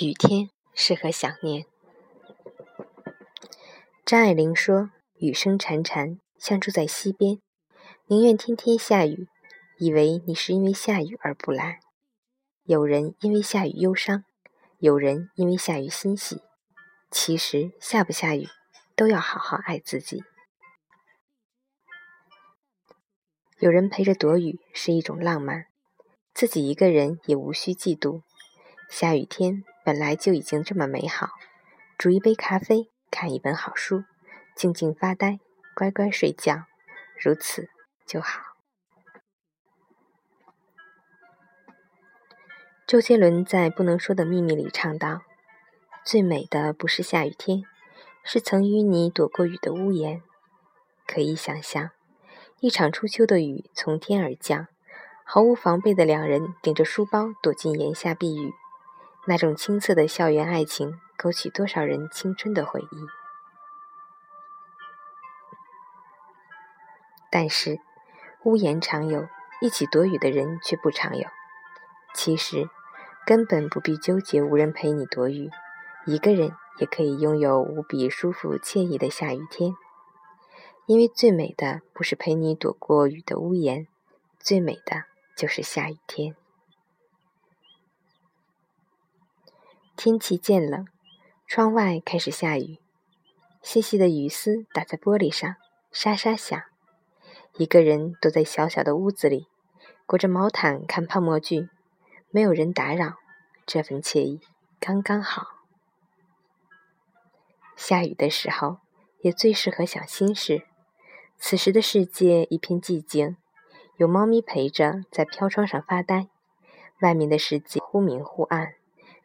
雨天适合想念。张爱玲说：“雨声潺潺，像住在溪边，宁愿天天下雨，以为你是因为下雨而不来。有人因为下雨忧伤，有人因为下雨欣喜。其实下不下雨，都要好好爱自己。有人陪着躲雨是一种浪漫，自己一个人也无需嫉妒。下雨天。”本来就已经这么美好，煮一杯咖啡，看一本好书，静静发呆，乖乖睡觉，如此就好。周杰伦在《不能说的秘密》里唱道：“最美的不是下雨天，是曾与你躲过雨的屋檐。”可以想象，一场初秋的雨从天而降，毫无防备的两人顶着书包躲进檐下避雨。那种青涩的校园爱情，勾起多少人青春的回忆。但是，屋檐常有，一起躲雨的人却不常有。其实，根本不必纠结无人陪你躲雨，一个人也可以拥有无比舒服惬意的下雨天。因为最美的不是陪你躲过雨的屋檐，最美的就是下雨天。天气渐冷，窗外开始下雨，细细的雨丝打在玻璃上，沙沙响。一个人躲在小小的屋子里，裹着毛毯看泡沫剧，没有人打扰，这份惬意刚刚好。下雨的时候，也最适合想心事。此时的世界一片寂静，有猫咪陪着，在飘窗上发呆。外面的世界忽明忽暗。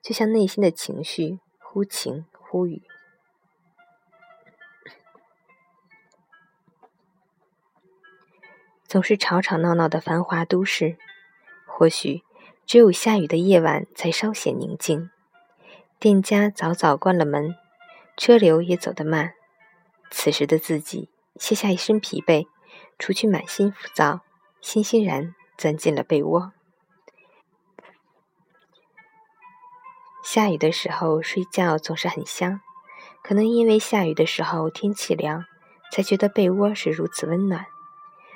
就像内心的情绪忽晴忽雨，总是吵吵闹闹的繁华都市，或许只有下雨的夜晚才稍显宁静。店家早早关了门，车流也走得慢。此时的自己卸下一身疲惫，除去满心浮躁，欣欣然钻进了被窝。下雨的时候睡觉总是很香，可能因为下雨的时候天气凉，才觉得被窝是如此温暖。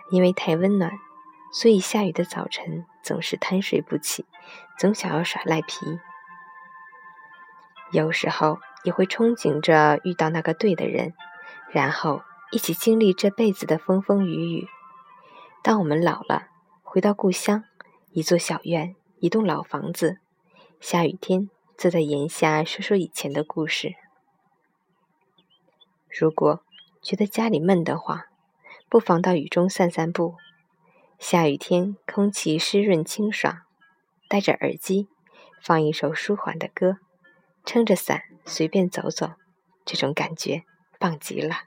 因为太温暖，所以下雨的早晨总是贪睡不起，总想要耍赖皮。有时候也会憧憬着遇到那个对的人，然后一起经历这辈子的风风雨雨。当我们老了，回到故乡，一座小院，一栋老房子，下雨天。坐在檐下说说以前的故事。如果觉得家里闷得慌，不妨到雨中散散步。下雨天，空气湿润清爽，戴着耳机，放一首舒缓的歌，撑着伞随便走走，这种感觉棒极了。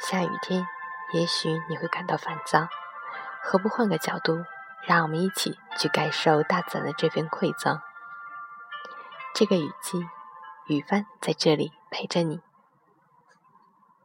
下雨天，也许你会感到烦躁，何不换个角度，让我们一起去感受大自然的这份馈赠？这个雨季，雨帆在这里陪着你。